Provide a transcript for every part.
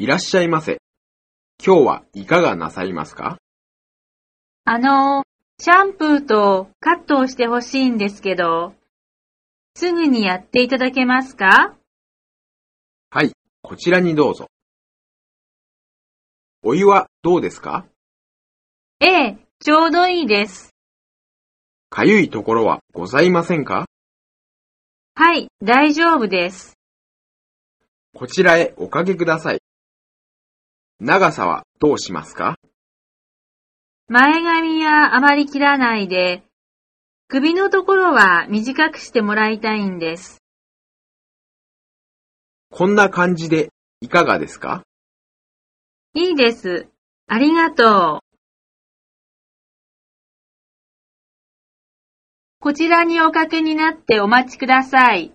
いらっしゃいませ。今日はいかがなさいますか？あの、シャンプーとカットをしてほしいんですけど、すぐにやっていただけますか？はい、こちらにどうぞ。お湯はどうですか？ええ、ちょうどいいです。かゆいところはございませんか？はい、大丈夫です。こちらへおかけください。長さはどうしますか？前髪はあまり切らないで、首のところは短くしてもらいたいんです。こんな感じでいかがですか？いいです。ありがとう。こちらにおかけになってお待ちください。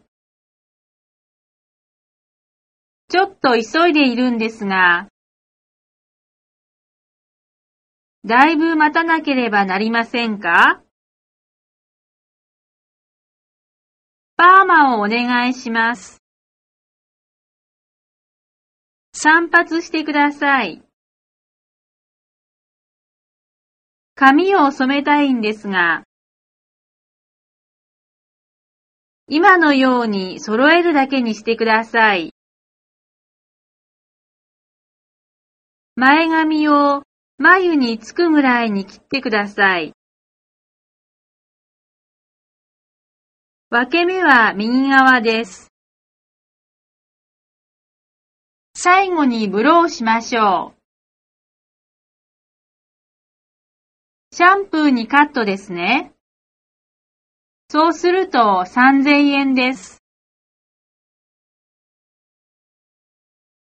ちょっと急いでいるんですが、だいぶ待たなければなりませんか？パーマをお願いします。散髪してください。髪を染めたいんですが、今のように揃えるだけにしてください。前髪を眉につくぐらいに切ってください。分け目は右側です。最後にブローしましょう。シャンプーにカットですね。そうすると3000円です。